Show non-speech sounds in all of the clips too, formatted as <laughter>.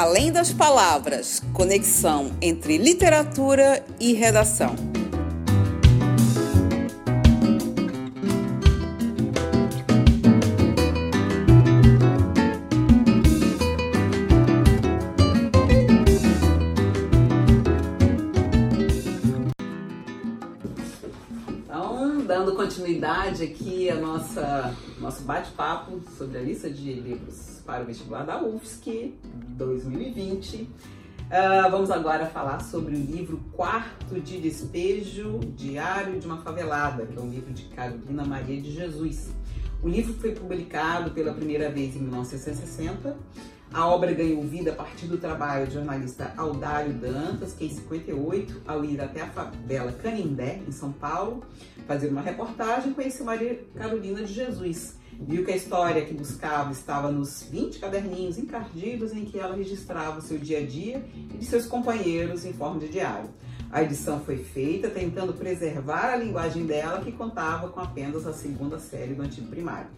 Além das palavras, conexão entre literatura e redação. Então, dando continuidade aqui a nossa nosso bate-papo sobre a lista de livros para o vestibular da UFSC 2020. Uh, ah, vamos agora falar sobre o livro Quarto de Despejo, Diário de uma Favelada, que é um livro de Carolina Maria de Jesus. O livro foi publicado pela primeira vez em 1960. A obra ganhou vida a partir do trabalho do jornalista Aldário Dantas, que em 58, ao ir até a favela Canindé, em São Paulo, fazer uma reportagem, conheceu Maria Carolina de Jesus. Viu que a história que buscava estava nos 20 caderninhos encardidos em que ela registrava o seu dia a dia e de seus companheiros em forma de diário. A edição foi feita tentando preservar a linguagem dela, que contava com apenas a segunda série do antigo primário.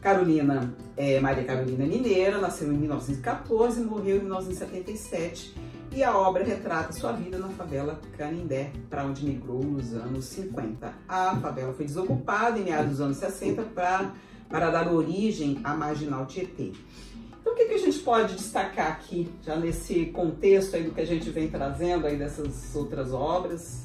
Carolina, é, Maria Carolina Mineira, nasceu em 1914 e morreu em 1977. E a obra retrata sua vida na favela Canindé, para onde migrou nos anos 50. A favela foi desocupada em meados dos anos 60 para, para dar origem à Marginal Tietê. Então, o que, que a gente pode destacar aqui, já nesse contexto aí do que a gente vem trazendo aí dessas outras obras?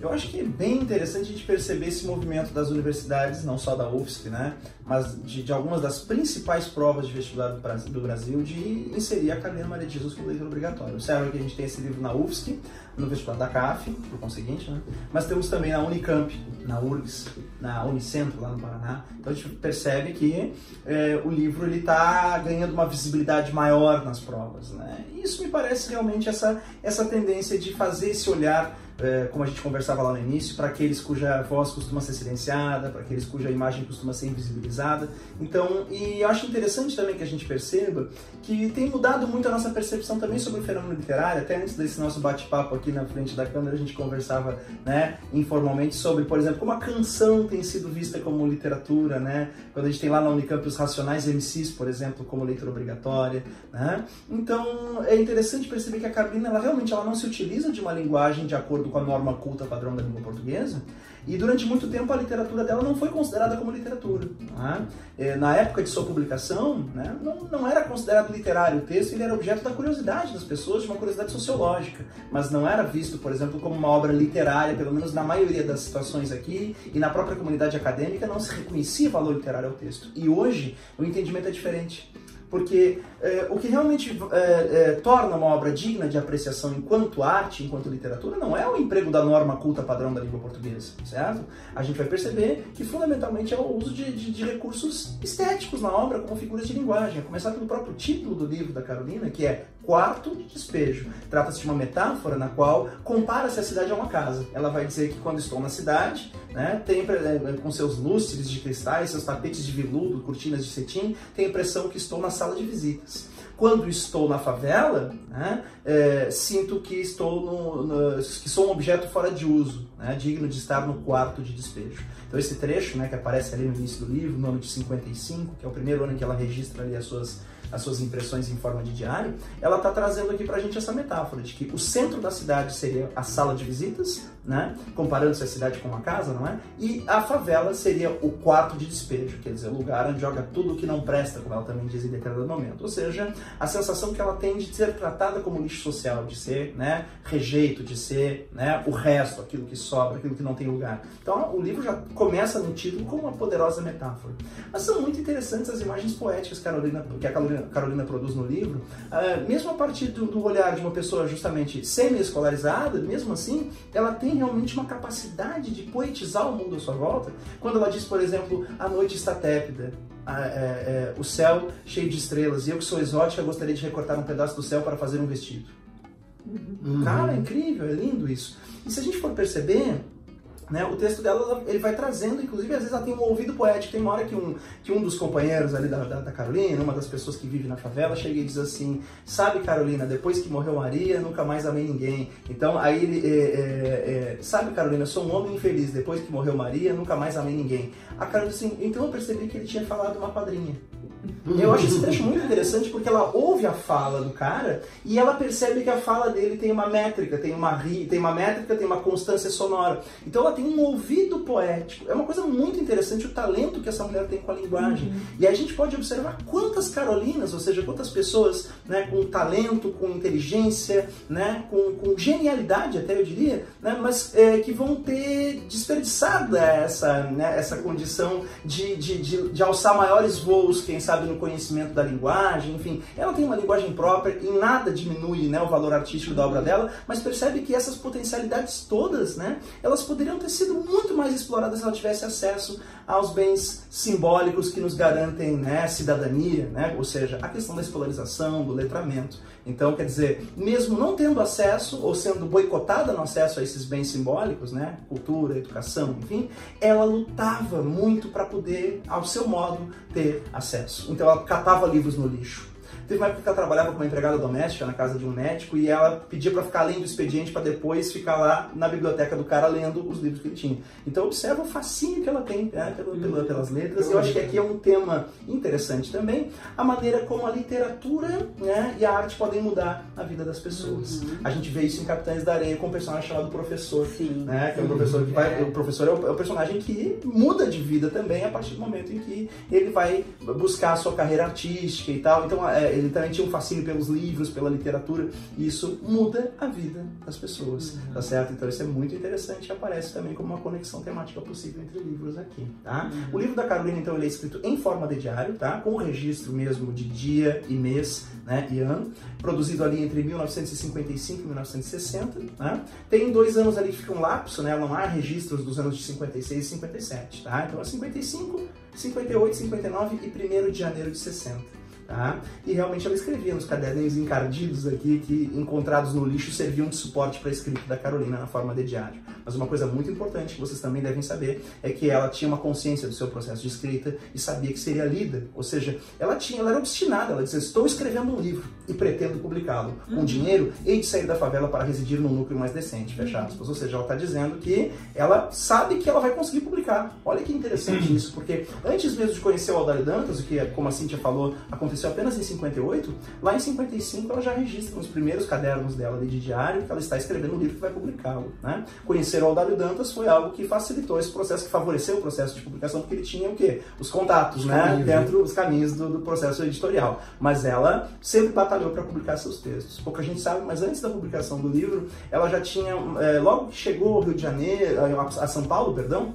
Eu acho que é bem interessante a gente perceber esse movimento das universidades, não só da UFSC, né, mas de, de algumas das principais provas de vestibular do Brasil, de inserir a Carolina Maria de Jesus como leitura obrigatória. Observa que a gente tem esse livro na UFSC, no vestibular da CAF, por conseguinte, né, mas temos também na Unicamp, na URGS, na Unicentro, lá no Paraná. Então a gente percebe que é, o livro está ganhando uma visibilidade maior nas provas. Né? E isso me parece realmente essa, essa tendência de fazer esse olhar é, como a gente conversava lá no início, para aqueles cuja voz costuma ser silenciada, para aqueles cuja imagem costuma ser invisibilizada. Então, e eu acho interessante também que a gente perceba que tem mudado muito a nossa percepção também sobre o fenômeno literário. Até antes desse nosso bate-papo aqui na frente da câmera, a gente conversava, né, informalmente sobre, por exemplo, como a canção tem sido vista como literatura, né? Quando a gente tem lá na Unicamp os Racionais MCs, por exemplo, como leitura obrigatória, né? Então, é interessante perceber que a Carolina, ela realmente ela não se utiliza de uma linguagem de acordo acordo com a norma culta padrão da língua portuguesa, e durante muito tempo a literatura dela não foi considerada como literatura. Né? Na época de sua publicação, né, não, não era considerado literário o texto, ele era objeto da curiosidade das pessoas, de uma curiosidade sociológica, mas não era visto, por exemplo, como uma obra literária, pelo menos na maioria das situações aqui, e na própria comunidade acadêmica não se reconhecia valor literário ao texto. E hoje o entendimento é diferente. Porque é, o que realmente é, é, torna uma obra digna de apreciação enquanto arte, enquanto literatura, não é o emprego da norma culta padrão da língua portuguesa, certo? A gente vai perceber que fundamentalmente é o uso de, de, de recursos estéticos na obra como figuras de linguagem, a começar pelo próprio título do livro da Carolina, que é Quarto de Despejo. Trata-se de uma metáfora na qual compara-se a cidade a uma casa. Ela vai dizer que quando estou na cidade, né, tem, com seus lustres de cristais, seus tapetes de veludo, cortinas de cetim, tenho a impressão que estou na sala de visitas. Quando estou na favela, né, é, sinto que estou no, no, que sou um objeto fora de uso, né, digno de estar no quarto de despejo. Então esse trecho, né, que aparece ali no início do livro, no ano de 55, que é o primeiro ano em que ela registra ali as suas as suas impressões em forma de diário, ela está trazendo aqui para a gente essa metáfora de que o centro da cidade seria a sala de visitas, né? comparando-se a cidade com uma casa, não é? E a favela seria o quarto de despejo, quer dizer, o lugar onde joga tudo o que não presta, como ela também diz em determinado momento. Ou seja, a sensação que ela tem de ser tratada como lixo social, de ser né, rejeito, de ser né, o resto, aquilo que sobra, aquilo que não tem lugar. Então o livro já começa no título com uma poderosa metáfora. Mas são muito interessantes as imagens poéticas Carolina, que a Carolina, Carolina produz no livro, uh, mesmo a partir do, do olhar de uma pessoa justamente semi-escolarizada, mesmo assim, ela tem realmente uma capacidade de poetizar o mundo à sua volta. Quando ela diz, por exemplo, a noite está tépida, a, é, é, o céu cheio de estrelas, e eu que sou exótica gostaria de recortar um pedaço do céu para fazer um vestido. Uhum. Cara, é incrível, é lindo isso. E se a gente for perceber, né? O texto dela ele vai trazendo, inclusive às vezes ela tem um ouvido poético. Tem uma hora que um, que um dos companheiros ali da, da, da, Carolina, uma das pessoas que vive na favela, chega e diz assim: Sabe, Carolina, depois que morreu Maria, nunca mais amei ninguém. Então aí ele, é, é, é, Sabe, Carolina, sou um homem infeliz, depois que morreu Maria, nunca mais amei ninguém. A Carolina assim: Então eu percebi que ele tinha falado uma padrinha. Eu acho esse trecho muito interessante porque ela ouve a fala do cara e ela percebe que a fala dele tem uma métrica, tem uma ri, tem uma métrica, tem uma constância sonora. Então ela tem um ouvido poético. É uma coisa muito interessante o talento que essa mulher tem com a linguagem. Uhum. E a gente pode observar quantas Carolinas, ou seja, quantas pessoas né, com talento, com inteligência, né, com, com genialidade até eu diria, né, mas é, que vão ter desperdiçada essa, né, essa condição de, de, de, de alçar maiores voos, quem sabe no conhecimento da linguagem, enfim. Ela tem uma linguagem própria e nada diminui né, o valor artístico da obra dela, mas percebe que essas potencialidades todas, né, elas poderiam ter sido muito mais exploradas se ela tivesse acesso aos bens simbólicos que nos garantem né, cidadania, né, ou seja, a questão da escolarização, do letramento. Então, quer dizer, mesmo não tendo acesso ou sendo boicotada no acesso a esses bens simbólicos, né, cultura, educação, enfim, ela lutava muito para poder, ao seu modo, ter acesso. Então, ela catava livros no lixo Teve uma época que ela trabalhava como empregada doméstica na casa de um médico e ela pedia para ficar lendo o expediente para depois ficar lá na biblioteca do cara lendo os livros que ele tinha. Então observa o fascínio que ela tem né, uhum. pelas letras. Eu acho que aqui é um tema interessante também, a maneira como a literatura né, e a arte podem mudar a vida das pessoas. Uhum. A gente vê isso em Capitães da Areia com um personagem chamado Professor, Sim. né, que é um professor que vai, é. o professor é o, é o personagem que muda de vida também a partir do momento em que ele vai buscar a sua carreira artística e tal. Então é, ele também tinha um fascínio pelos livros, pela literatura, e isso muda a vida das pessoas, uhum. tá certo? Então isso é muito interessante e aparece também como uma conexão temática possível entre livros aqui, tá? Uhum. O livro da Carolina, então, ele é escrito em forma de diário, tá? Com o registro mesmo de dia e mês, né, e ano, produzido ali entre 1955 e 1960, né? Tem dois anos ali que fica um lapso, né? Não há registros dos anos de 56 e 57, tá? Então é 55, 58, 59 e 1 de janeiro de 60. Tá? E realmente ela escrevia nos caderninhos encardidos aqui, que encontrados no lixo serviam de suporte para a escrita da Carolina na forma de diário. Mas uma coisa muito importante que vocês também devem saber é que ela tinha uma consciência do seu processo de escrita e sabia que seria lida. Ou seja, ela tinha, ela era obstinada, ela dizia, estou escrevendo um livro e pretendo publicá-lo. Com uhum. dinheiro, hei de sair da favela para residir num núcleo mais decente, fecha aspas. Ou seja, ela está dizendo que ela sabe que ela vai conseguir publicar. Olha que interessante isso, porque antes mesmo de conhecer o Aldário Dantas, o que, como a Cintia falou, aconteceu aconteceu apenas em 58, lá em 55 ela já registra nos primeiros cadernos dela de diário que ela está escrevendo um livro que vai publicá-lo. Né? Conhecer o Aldário Dantas foi algo que facilitou esse processo, que favoreceu o processo de publicação, porque ele tinha o quê? Os contatos, os né? Caminhos, Dentro dos caminhos do, do, processo editorial. Mas ela sempre batalhou para publicar seus textos. Pouca gente sabe, mas antes da publicação do livro, ela já tinha, é, logo que chegou ao Rio de Janeiro, a São Paulo, perdão,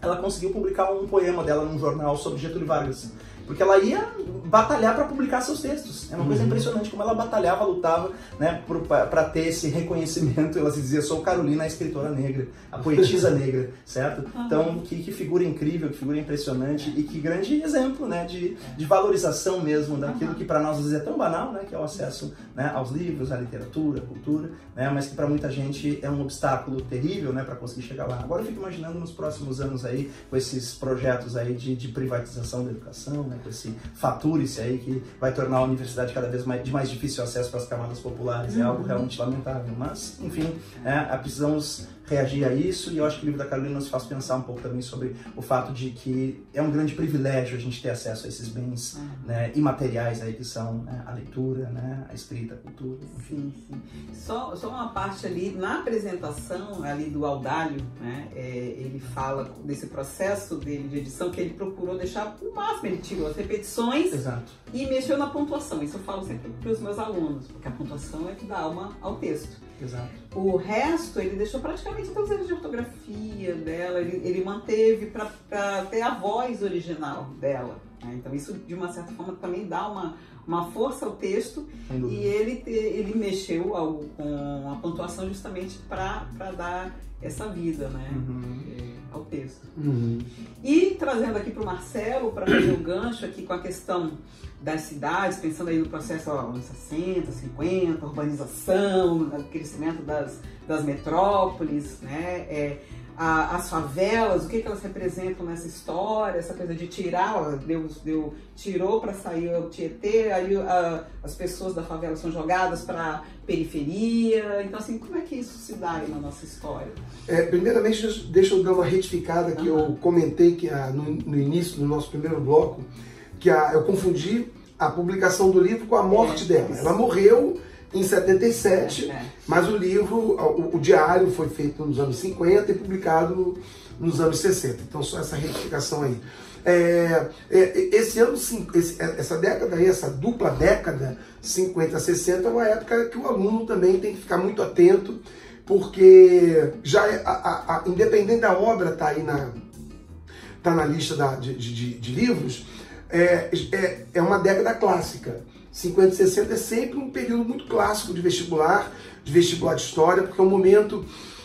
ela conseguiu publicar um poema dela num jornal sobre Getúlio Vargas. Porque ela ia batalhar para publicar seus textos. É uma coisa uhum. impressionante como ela batalhava, lutava né, para ter esse reconhecimento. Ela se dizia: sou Carolina, a escritora negra, a poetisa <laughs> negra, certo? Uhum. Então, que, que, figura incrível, que figura impressionante e que grande exemplo né, de, de valorização mesmo daquilo que para nós às vezes é tão banal, né, que é o acesso né, aos livros, à literatura, à cultura, né, mas que para muita gente é um obstáculo terrível né, para conseguir chegar lá. Agora eu fico imaginando nos próximos anos aí, com esses projetos aí de, de privatização da educação, né, com esse faturice aí que vai tornar a universidade cada vez mais, de mais difícil acesso para as camadas populares. É algo uhum. realmente lamentável. Mas, enfim, é, precisamos reagir a isso e eu acho que o livro da Carolina nos faz pensar um pouco também sobre o fato de que é um grande privilégio a gente ter acesso a esses bens uhum. né, imateriais aí que são né, a leitura, né, a escrita, a cultura, enfim. Sim, sim. Só, só uma parte ali, na apresentação ali do Audálio, né, é, ele fala desse processo dele de edição que ele procurou deixar o máximo, ele tirou as repetições Exato. e mexeu na pontuação. Isso eu falo sempre para os meus alunos, porque a pontuação é que dá alma ao texto. Exato. O resto ele deixou praticamente todas as de ortografia dela, ele, ele manteve para ter a voz original dela. Né? Então isso de uma certa forma também dá uma, uma força ao texto e ele, ele mexeu ao, com a pontuação justamente para dar essa vida né, uhum. é, ao texto. Uhum. E trazendo aqui para o Marcelo, para fazer o gancho aqui com a questão das cidades, pensando aí no processo ó, anos 60, 50, urbanização, crescimento das, das metrópoles, né? É, a, as favelas, o que, que elas representam nessa história, essa coisa de tirar, ó, Deus deu, tirou para sair o Tietê, aí a, as pessoas da favela são jogadas para periferia. Então, assim, como é que isso se dá aí na nossa história? É, primeiramente, deixa eu dar uma retificada que uhum. eu comentei que, ah, no, no início do nosso primeiro bloco, que a, eu confundi a publicação do livro com a morte é, dela. Ela morreu em 77, é, mas o livro, o, o, diário foi feito nos anos 50 e publicado nos anos 60. Então, só essa retificação aí. É, é, esse ano, esse, essa década aí, essa dupla década, 50 60, é uma época que o aluno também tem que ficar muito atento, porque já é, a, a, a, independente da obra tá aí na, tá na lista da, de, de, de livros, é, é, é uma década clássica. 50 e 60 é sempre um período muito clássico de vestibular, de vestibular de história, porque é um momento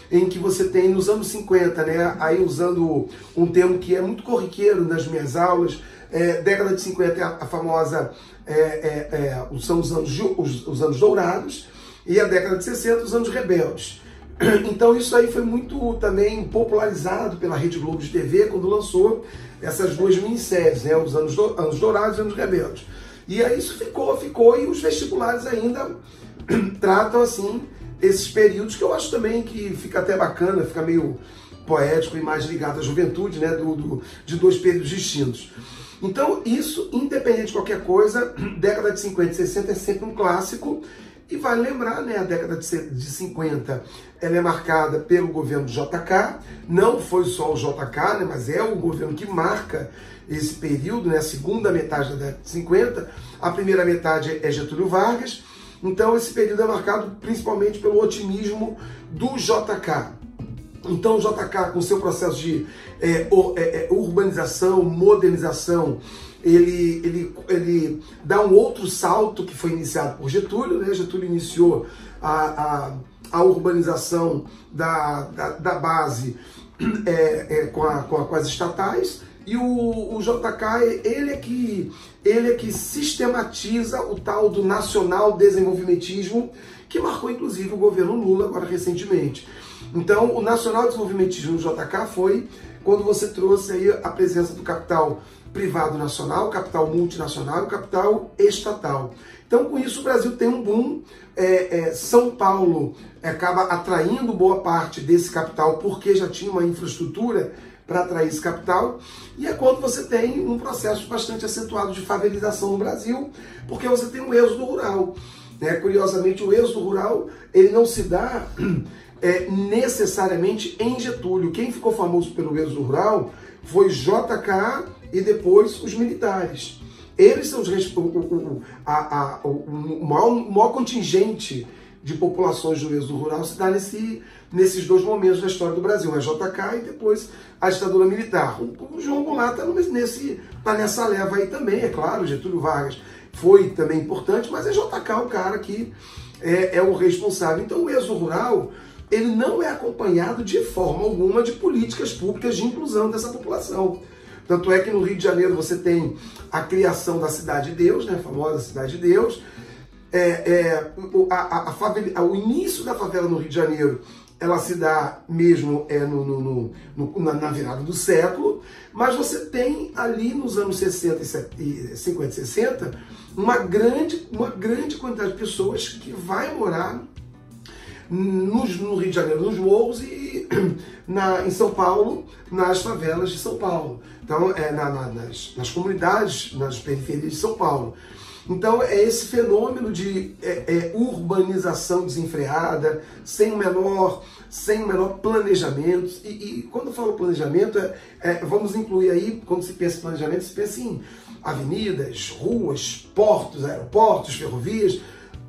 em que você tem nos anos 50, né, aí usando um termo que é muito corriqueiro nas minhas aulas, é, década de 50 é a, famosa, é, é, é, são os anos, os, os anos dourados, e a década de 60 os anos rebeldes. <clears throat> Então isso aí foi muito também popularizado pela Rede Globo de TV quando lançou essas duas minisséries, né, os anos, anos dourados e anos rebeldes. E aí isso ficou, ficou, e os vestibulares ainda <clears throat> tratam assim esses períodos que eu acho também que fica até bacana, fica meio poético e mais ligado à juventude, né, do, do, de dois períodos distintos. Então, isso, independente de qualquer coisa, <clears throat> década de 50 e 60 é sempre um clássico. E vale lembrar, né, a década de 50 ela é marcada pelo governo JK, não foi só o JK, né, mas é o governo que marca esse período, né, a segunda metade da década de 50, a primeira metade é Getúlio Vargas, então esse período é marcado principalmente pelo otimismo do JK. Então o JK, com seu processo de é, urbanização, modernização, ele, ele, ele dá um outro salto que foi iniciado por Getúlio. Né? Getúlio iniciou a, a, a urbanização da, da, da base é, é, com, a, com, a, com as estatais e o, o JK, ele é, que, ele é que sistematiza o tal do nacional desenvolvimentismo, que marcou inclusive o governo Lula agora recentemente. Então, o nacional desenvolvimentismo JK foi quando você trouxe aí a presença do capital privado nacional, capital multinacional capital estatal. Então, com isso, o Brasil tem um boom. É, é, São Paulo acaba atraindo boa parte desse capital porque já tinha uma infraestrutura para atrair esse capital. E é quando você tem um processo bastante acentuado de favelização no Brasil, porque você tem um êxodo rural. Né? Curiosamente, o êxodo rural ele não se dá <clears throat> é, necessariamente em Getúlio. Quem ficou famoso pelo êxodo rural foi JK e depois os militares. Eles são os, o, o, a, a, o, maior, o maior contingente de populações do êxodo rural se dá nesse, nesses dois momentos da história do Brasil, a JK e depois a ditadura militar. O, o João Goulart está nesse, tá nessa leva aí também, é claro, Getúlio Vargas foi também importante, mas é JK o cara que é, é o responsável. Então o êxodo rural ele não é acompanhado de forma alguma de políticas públicas de inclusão dessa população. Tanto é que no Rio de Janeiro você tem a criação da Cidade de Deus, né, a famosa Cidade de Deus. É, é, a, a favela, o início da favela no Rio de Janeiro ela se dá mesmo é, no, no, no, na, na, virada do século, mas você tem ali nos anos 60 e 50 e 60 uma grande, uma grande quantidade de pessoas que vai morar nos, no Rio de Janeiro, nos morros e <clears throat> na, em São Paulo, nas favelas de São Paulo. Então, é, na, na, nas, nas comunidades, nas periferias de São Paulo. Então é esse fenômeno de é, é, urbanização desenfreada, sem o menor, sem o menor planejamento. E, e quando eu falo planejamento, é, é, vamos incluir aí, quando se pensa em planejamento, se pensa em avenidas, ruas, portos, aeroportos, ferrovias.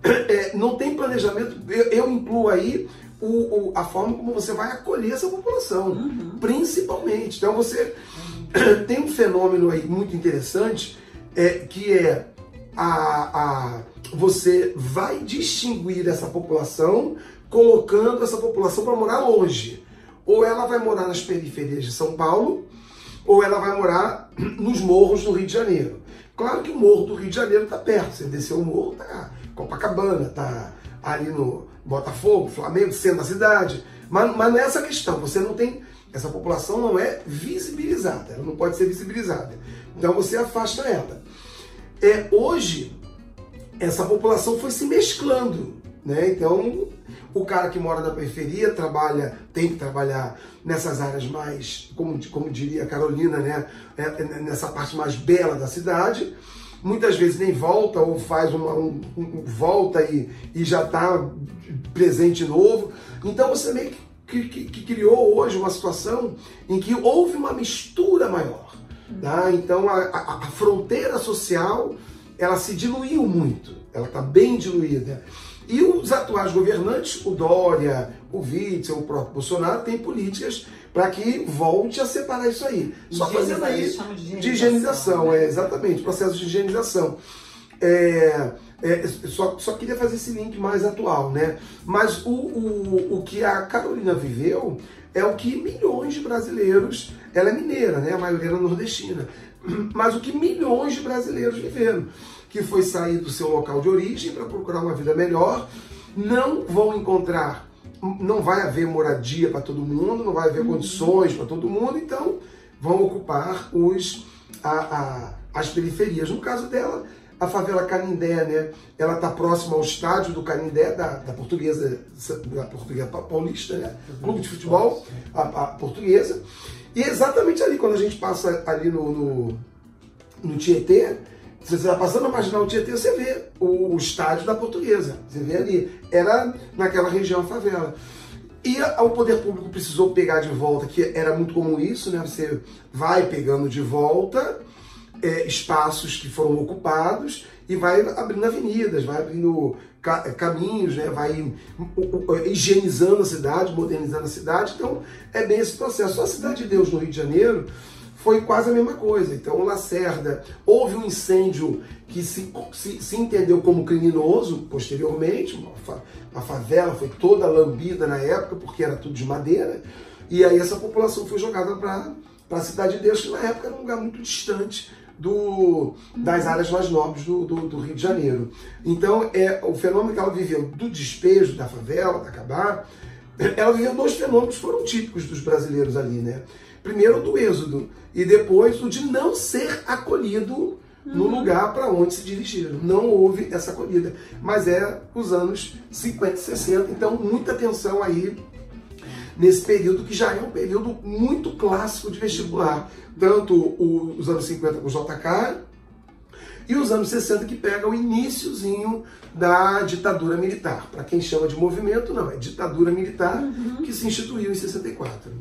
É, não tem planejamento, eu, eu incluo aí o, o, a forma como você vai acolher essa população, uhum. principalmente. Então você <clears throat> tem um fenômeno aí muito interessante é, que é a, a, você vai distinguir essa população colocando essa população para morar longe. Ou ela vai morar nas periferias de São Paulo, ou ela vai morar nos morros do Rio de Janeiro. Claro que o morro do Rio de Janeiro está perto. Você desceu o morro, tá Copacabana, tá ali no Botafogo, Flamengo, centro da cidade. Mas, mas não é questão. Você não tem. Essa população não é visibilizada. Ela não pode ser visibilizada. Então você afasta ela. É, hoje, essa população foi se mesclando. Né? Então, o cara que mora na periferia trabalha, tem que trabalhar nessas áreas mais, como, como diria a Carolina, né? É, é, nessa parte mais bela da cidade. Muitas vezes nem volta ou faz uma um, um, volta e, e já está presente novo. Então você meio que, que, que, criou hoje uma situação em que houve uma mistura maior. Tá? Então a, a, a fronteira social ela se diluiu muito, ela está bem diluída. E os atuais governantes, o Dória, o Witzel, o próprio Bolsonaro, têm políticas para que volte a separar isso aí. Só fazendo aí de, de higienização, né? é, exatamente, processo de higienização. É, é, só, só queria fazer esse link mais atual, né? Mas o, o, o que a Carolina viveu é o que milhões de brasileiros, ela é mineira, né? A maioria era nordestina, mas o que milhões de brasileiros viveram que foi sair do seu local de origem para procurar uma vida melhor, não vão encontrar, não vai haver moradia para todo mundo, não vai haver uhum. condições para todo mundo, então vão ocupar os, a, a, as periferias. No caso dela, a favela Canindé, né? Ela está próxima ao estádio do Canindé, da, da portuguesa, da portuguesa paulista, né? Clube de futebol, a, a, portuguesa. E exatamente ali, quando a gente passa ali no, no, no Tietê, você está passando a marginal Tietê, você vê o, o, estádio da portuguesa. Você vê ali. Era naquela região favela. E o poder público precisou pegar de volta, que era muito comum isso, né? Você vai pegando de volta é, espaços que foram ocupados e vai abrindo avenidas, vai abrindo ca caminhos, né? vai higienizando a cidade, modernizando a cidade. Então, é bem esse processo. A Cidade de Deus no Rio de Janeiro foi quase a mesma coisa. Então, o Lacerda, houve um incêndio que se, se, se entendeu como criminoso posteriormente, a favela foi toda lambida na época, porque era tudo de madeira, e aí essa população foi jogada para a Cidade de Deus, que na época era um lugar muito distante do, das áreas mais nobres do, do, do, Rio de Janeiro. Então, é o fenômeno que ela viveu do despejo da favela, da acabar, ela viveu dois fenômenos que foram típicos dos brasileiros ali, né? Primeiro do êxodo e depois o de não ser acolhido no uhum. lugar para onde se dirigiram. Não houve essa acolhida. Mas é os anos 50 e 60, então muita atenção aí nesse período que já é um período muito clássico de vestibular. Tanto os anos 50 com o JK e os anos 60 que pega o iníciozinho da ditadura militar. Para quem chama de movimento, não, é ditadura militar uhum. que se instituiu em 64.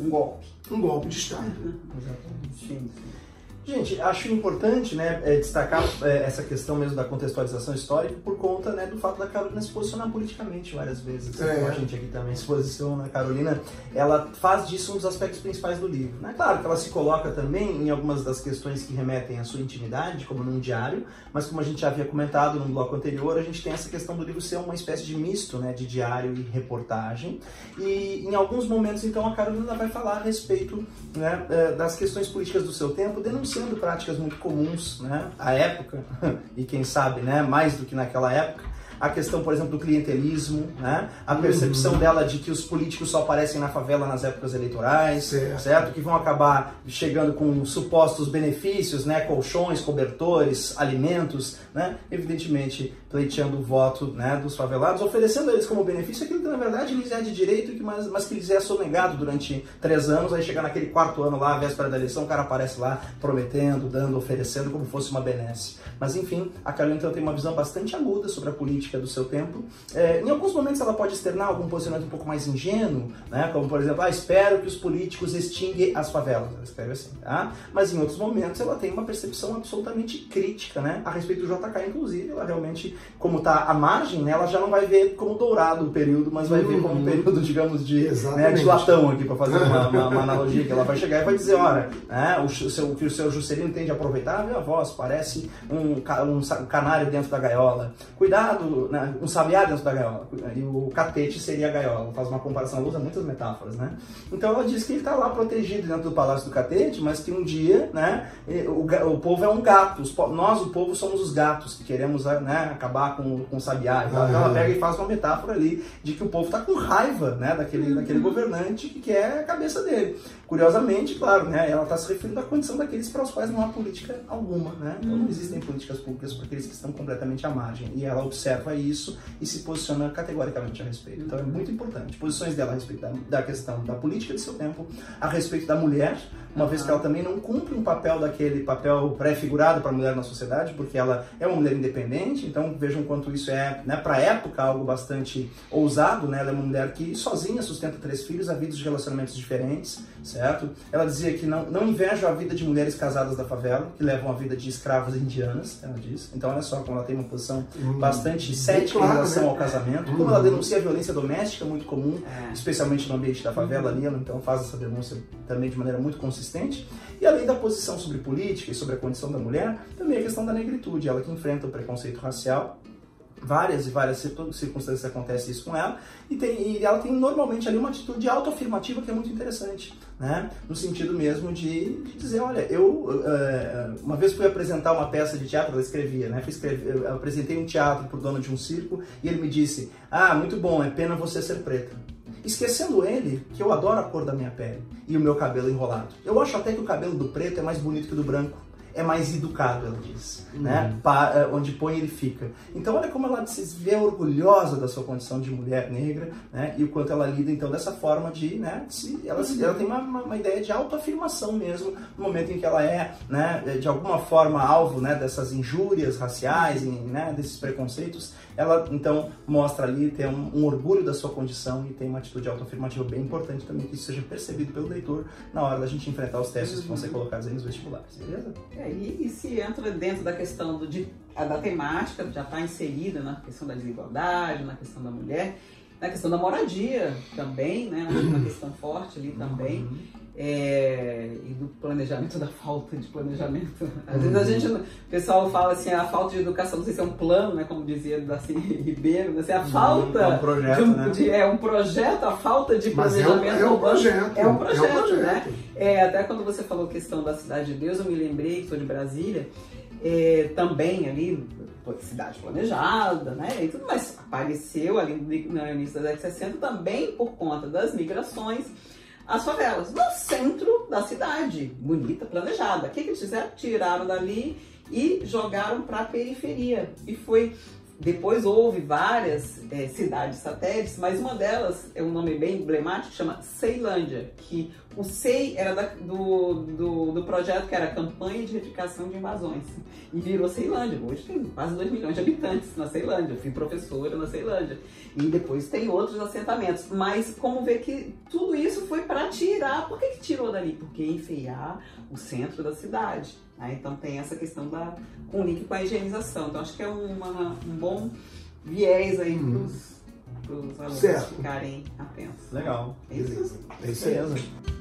Um golpe. Um golpe de Estado. Uhum. Exatamente. Sim, sim. Gente, acho importante né, é, destacar é, essa questão mesmo da contextualização histórica por conta né, do fato da Carolina se posicionar politicamente várias vezes. É. a gente aqui também se posiciona. A Carolina, ela faz disso um dos aspectos principais do livro. Né? Claro que ela se coloca também em algumas das questões que remetem à sua intimidade, como num diário, mas como a gente já havia comentado no bloco anterior, a gente tem essa questão do livro ser uma espécie de misto né, de diário e reportagem. E em alguns momentos, então, a Carolina vai falar a respeito né, é, das questões políticas do seu tempo, denunciando sendo práticas muito comuns, né, à época, <laughs> e quem sabe, né, mais do que naquela época, a questão, por exemplo, do clientelismo, né? a percepção uhum. dela de que os políticos só aparecem na favela nas épocas eleitorais, certo. certo? Que vão acabar chegando com supostos benefícios, né? colchões, cobertores, alimentos, né? evidentemente pleiteando o voto né? dos favelados, oferecendo a eles como benefício aquilo que na verdade lhes é de direito, mas, mas que lhes é sonegado durante três anos, aí chegar naquele quarto ano lá, véspera da eleição, o cara aparece lá prometendo, dando, oferecendo como fosse uma benesse. Mas enfim, a Carolina então, tem uma visão bastante aguda sobre a política do seu tempo. É, em alguns momentos ela pode externar algum posicionamento um pouco mais ingênuo, né? como por exemplo, ah, espero que os políticos extinguem as favelas. Ela escreve assim. Tá? Mas em outros momentos ela tem uma percepção absolutamente crítica né? a respeito do JK, inclusive. Ela realmente, como está à margem, né? ela já não vai ver como dourado o período, mas vai uhum. ver como um uhum. período, digamos, de, né, de latão aqui, para fazer uma, uma, uma, analogia, que ela vai chegar e vai dizer, olha, né, o, seu, que o seu Juscelino tem de aproveitar, a voz, parece um, um canário dentro da gaiola. Cuidado, né, um sabiá dentro da gaiola. E o catete seria a gaiola. Faz uma comparação, ela usa muitas metáforas, né? Então ela diz que ele está lá protegido dentro do palácio do catete, mas que um dia, né, o, o povo é um gato. Os, nós, o povo, somos os gatos que queremos né, acabar com, com o sabiá. Então ela pega e faz uma metáfora ali de que o povo está com raiva né, daquele, daquele uhum. governante que quer a cabeça dele. Curiosamente, claro, né, ela está se referindo à condição daqueles para os quais não há política alguma. Né? Então não uhum. existem políticas públicas para aqueles que estão completamente à margem. E ela observa isso e se posiciona categoricamente a respeito. Então é muito importante. Posições dela a respeito da, da questão da política de seu tempo, a respeito da mulher, uma vez que ela também não cumpre um papel daquele papel pré-figurado para a mulher na sociedade, porque ela é uma mulher independente, então vejam quanto isso é, né, para a época, algo bastante ousado, né? Ela é uma mulher que sozinha sustenta três filhos, a vida de relacionamentos diferentes, certo? Ela dizia que não, não inveja a vida de mulheres casadas da favela, que levam a vida de escravas indianas, ela diz. Então olha só como ela tem uma posição hum, bastante cética claro, em relação né? ao casamento, como ela denuncia a violência doméstica, muito comum, é. especialmente no ambiente da favela ali, ela então faz essa denúncia também de maneira muito consistente. E além da posição sobre política e sobre a condição da mulher, também a questão da negritude, ela que enfrenta o preconceito racial várias e várias circunstâncias acontece isso com ela e, tem, e ela tem normalmente ali uma atitude autoafirmativa que é muito interessante, né? No sentido mesmo de, de dizer, olha, eu uh, uma vez fui apresentar uma peça de teatro, ela escrevia, né? Fui escrever, eu apresentei um teatro para o dono de um circo e ele me disse, ah, muito bom, é pena você ser preta esquecendo ele que eu adoro a cor da minha pele e o meu cabelo enrolado. Eu acho até que o cabelo do preto é mais bonito que o do branco é mais educado, ela diz, uhum. né? Eh, onde põe ele fica. Então olha como ela se vê orgulhosa da sua condição de mulher negra, né? E o quanto ela lida então dessa forma de, né? Se, ela, uhum. ela tem uma, uma, uma, ideia de autoafirmação mesmo no momento em que ela é, né? De alguma forma alvo, né? Dessas injúrias raciais, né? Desses preconceitos ela então mostra ali, tem um, um, orgulho da sua condição e tem uma atitude autoafirmativa bem importante também que isso seja percebido pelo leitor na hora da gente enfrentar os testes uhum. que vão ser uhum. colocados aí nos vestibulares, beleza? E, e, se entra dentro da questão do, de, da temática, já está inserida na questão da desigualdade, na questão da mulher, na questão da moradia também, né? Uma questão forte ali também. Uhum é, e do planejamento, <laughs> da falta de planejamento. Às vezes a gente, o pessoal fala assim, a falta de educação, não sei se é um plano, né, como dizia Darcy Ribeiro, né, assim, a falta é um projeto, de, né? de, é um projeto, a falta de planejamento. Mas é um, é um projeto. É um projeto, é um projeto. né? É, até quando você falou questão da Cidade de Deus, eu me lembrei que sou de Brasília, é, também ali, cidade planejada, né? E tudo mais apareceu ali no início da década de 60 também por conta das migrações as favelas, no centro da cidade, bonita, planejada. O que, que eles fizeram? Tiraram dali e jogaram para a periferia. E foi depois houve várias é, cidades satélites, mas uma delas é um nome bem emblemático, chama Ceilândia, que o SEI era da, do, do, do, projeto que era Campanha de Retificação de Invasões. E virou Ceilândia. Hoje tem quase 2 milhões de habitantes na Ceilândia. Eu fui professora na Ceilândia. E depois tem outros assentamentos. Mas como ver que tudo isso foi para tirar. Por que, que tirou dali? Porque enfeiar o centro da cidade. Né? Então tem essa questão da, com link com a higienização. Então acho que é uma, um bom viés aí hum. para os alunos certo. ficarem atentos. Legal. É isso. É isso aí.